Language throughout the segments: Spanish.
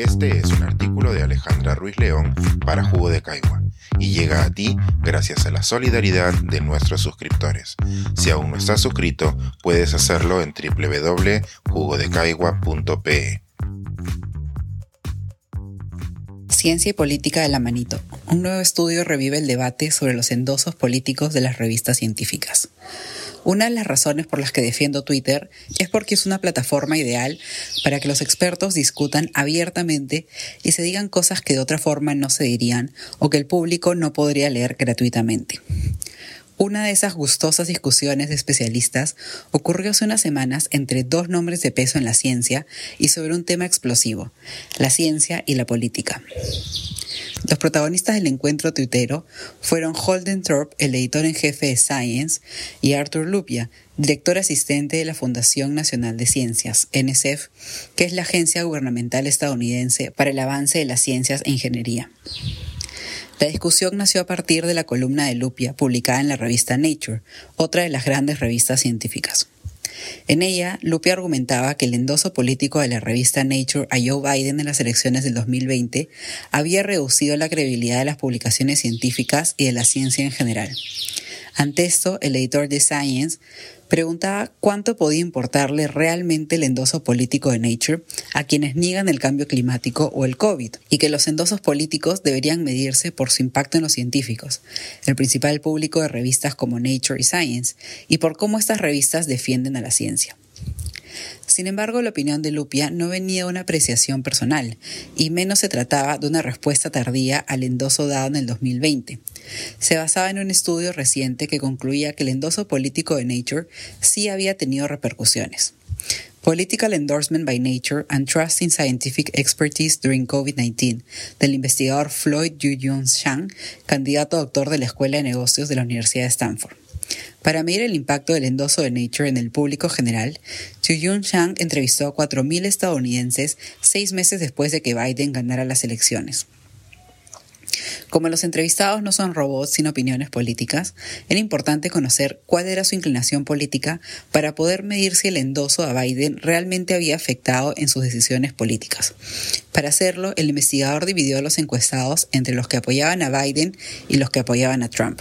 Este es un artículo de Alejandra Ruiz León para Jugo de Caigua y llega a ti gracias a la solidaridad de nuestros suscriptores. Si aún no estás suscrito, puedes hacerlo en www.jugodecaigua.pe. Ciencia y política de la manito. Un nuevo estudio revive el debate sobre los endosos políticos de las revistas científicas. Una de las razones por las que defiendo Twitter es porque es una plataforma ideal para que los expertos discutan abiertamente y se digan cosas que de otra forma no se dirían o que el público no podría leer gratuitamente. Una de esas gustosas discusiones de especialistas ocurrió hace unas semanas entre dos nombres de peso en la ciencia y sobre un tema explosivo, la ciencia y la política. Los protagonistas del encuentro tuitero fueron Holden Thorpe, el editor en jefe de Science, y Arthur Lupia, director asistente de la Fundación Nacional de Ciencias, NSF, que es la agencia gubernamental estadounidense para el avance de las ciencias e ingeniería. La discusión nació a partir de la columna de Lupia publicada en la revista Nature, otra de las grandes revistas científicas. En ella, Lupia argumentaba que el endoso político de la revista Nature a Joe Biden en las elecciones del 2020 había reducido la credibilidad de las publicaciones científicas y de la ciencia en general. Ante esto, el editor de Science preguntaba cuánto podía importarle realmente el endoso político de Nature a quienes niegan el cambio climático o el COVID, y que los endosos políticos deberían medirse por su impacto en los científicos, el principal público de revistas como Nature y Science, y por cómo estas revistas defienden a la ciencia. Sin embargo, la opinión de Lupia no venía de una apreciación personal, y menos se trataba de una respuesta tardía al endoso dado en el 2020. Se basaba en un estudio reciente que concluía que el endoso político de Nature sí había tenido repercusiones. Political Endorsement by Nature and Trust in Scientific Expertise During COVID-19, del investigador Floyd Yu Shang, candidato a doctor de la Escuela de Negocios de la Universidad de Stanford. Para medir el impacto del endoso de Nature en el público general, Yun Shang entrevistó a 4.000 estadounidenses seis meses después de que Biden ganara las elecciones. Como los entrevistados no son robots sin opiniones políticas, era importante conocer cuál era su inclinación política para poder medir si el endoso a Biden realmente había afectado en sus decisiones políticas. Para hacerlo, el investigador dividió a los encuestados entre los que apoyaban a Biden y los que apoyaban a Trump.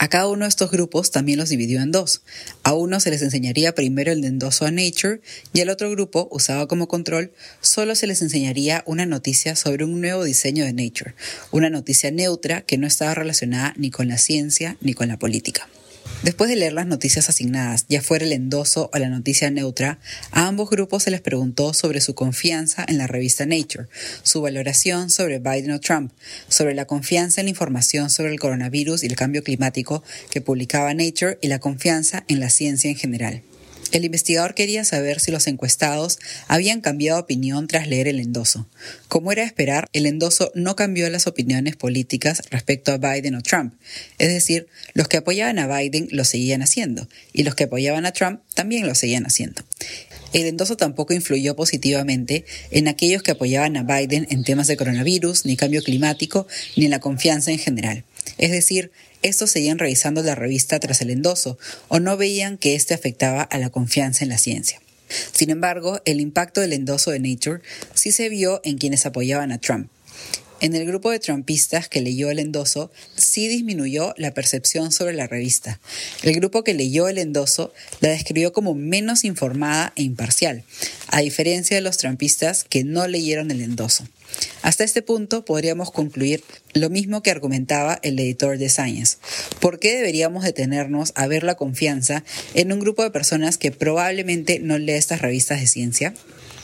A cada uno de estos grupos también los dividió en dos. A uno se les enseñaría primero el endoso a Nature y al otro grupo, usado como control, solo se les enseñaría una noticia sobre un nuevo diseño de Nature, una noticia neutra que no estaba relacionada ni con la ciencia ni con la política. Después de leer las noticias asignadas, ya fuera el endoso o la noticia neutra, a ambos grupos se les preguntó sobre su confianza en la revista Nature, su valoración sobre Biden o Trump, sobre la confianza en la información sobre el coronavirus y el cambio climático que publicaba Nature y la confianza en la ciencia en general. El investigador quería saber si los encuestados habían cambiado opinión tras leer el endoso. Como era de esperar, el endoso no cambió las opiniones políticas respecto a Biden o Trump. Es decir, los que apoyaban a Biden lo seguían haciendo y los que apoyaban a Trump también lo seguían haciendo. El endoso tampoco influyó positivamente en aquellos que apoyaban a Biden en temas de coronavirus, ni cambio climático, ni en la confianza en general. Es decir, estos seguían revisando la revista tras el endoso o no veían que éste afectaba a la confianza en la ciencia. Sin embargo, el impacto del endoso de Nature sí se vio en quienes apoyaban a Trump. En el grupo de trumpistas que leyó el endoso, sí disminuyó la percepción sobre la revista. El grupo que leyó el endoso la describió como menos informada e imparcial, a diferencia de los trumpistas que no leyeron el endoso. Hasta este punto podríamos concluir lo mismo que argumentaba el editor de Science. ¿Por qué deberíamos detenernos a ver la confianza en un grupo de personas que probablemente no lee estas revistas de ciencia?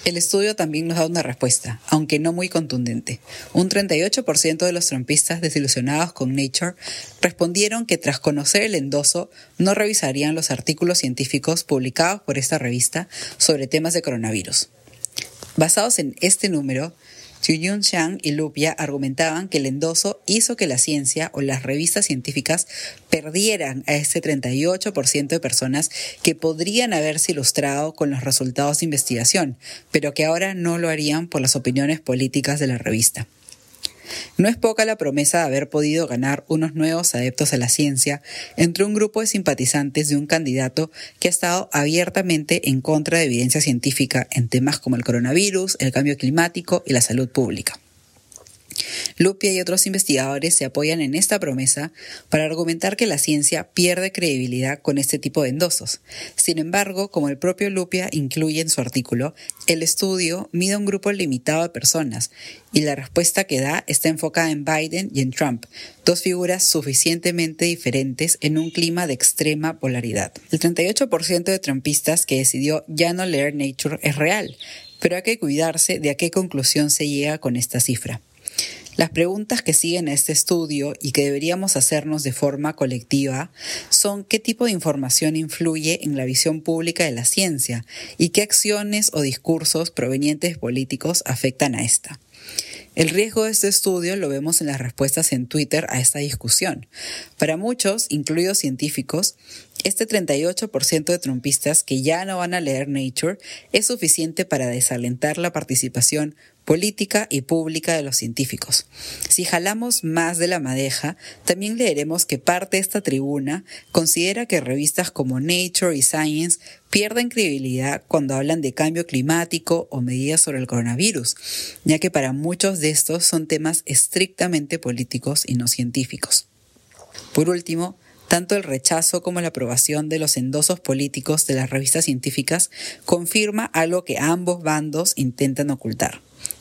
El estudio también nos da una respuesta, aunque no muy contundente. Un 38% de los trompistas desilusionados con Nature respondieron que tras conocer el endoso no revisarían los artículos científicos publicados por esta revista sobre temas de coronavirus. Basados en este número, Yun Shang y Lupia argumentaban que el endoso hizo que la ciencia o las revistas científicas perdieran a ese 38% de personas que podrían haberse ilustrado con los resultados de investigación, pero que ahora no lo harían por las opiniones políticas de la revista. No es poca la promesa de haber podido ganar unos nuevos adeptos a la ciencia entre un grupo de simpatizantes de un candidato que ha estado abiertamente en contra de evidencia científica en temas como el coronavirus, el cambio climático y la salud pública. Lupia y otros investigadores se apoyan en esta promesa para argumentar que la ciencia pierde credibilidad con este tipo de endosos. Sin embargo, como el propio Lupia incluye en su artículo, el estudio mide un grupo limitado de personas y la respuesta que da está enfocada en Biden y en Trump, dos figuras suficientemente diferentes en un clima de extrema polaridad. El 38% de trumpistas que decidió ya no leer Nature es real, pero hay que cuidarse de a qué conclusión se llega con esta cifra. Las preguntas que siguen este estudio y que deberíamos hacernos de forma colectiva son qué tipo de información influye en la visión pública de la ciencia y qué acciones o discursos provenientes políticos afectan a esta. El riesgo de este estudio lo vemos en las respuestas en Twitter a esta discusión. Para muchos, incluidos científicos, este 38% de trumpistas que ya no van a leer Nature es suficiente para desalentar la participación política y pública de los científicos. Si jalamos más de la madeja, también leeremos que parte de esta tribuna considera que revistas como Nature y Science pierden credibilidad cuando hablan de cambio climático o medidas sobre el coronavirus, ya que para muchos de estos son temas estrictamente políticos y no científicos. Por último, tanto el rechazo como la aprobación de los endosos políticos de las revistas científicas confirma algo que ambos bandos intentan ocultar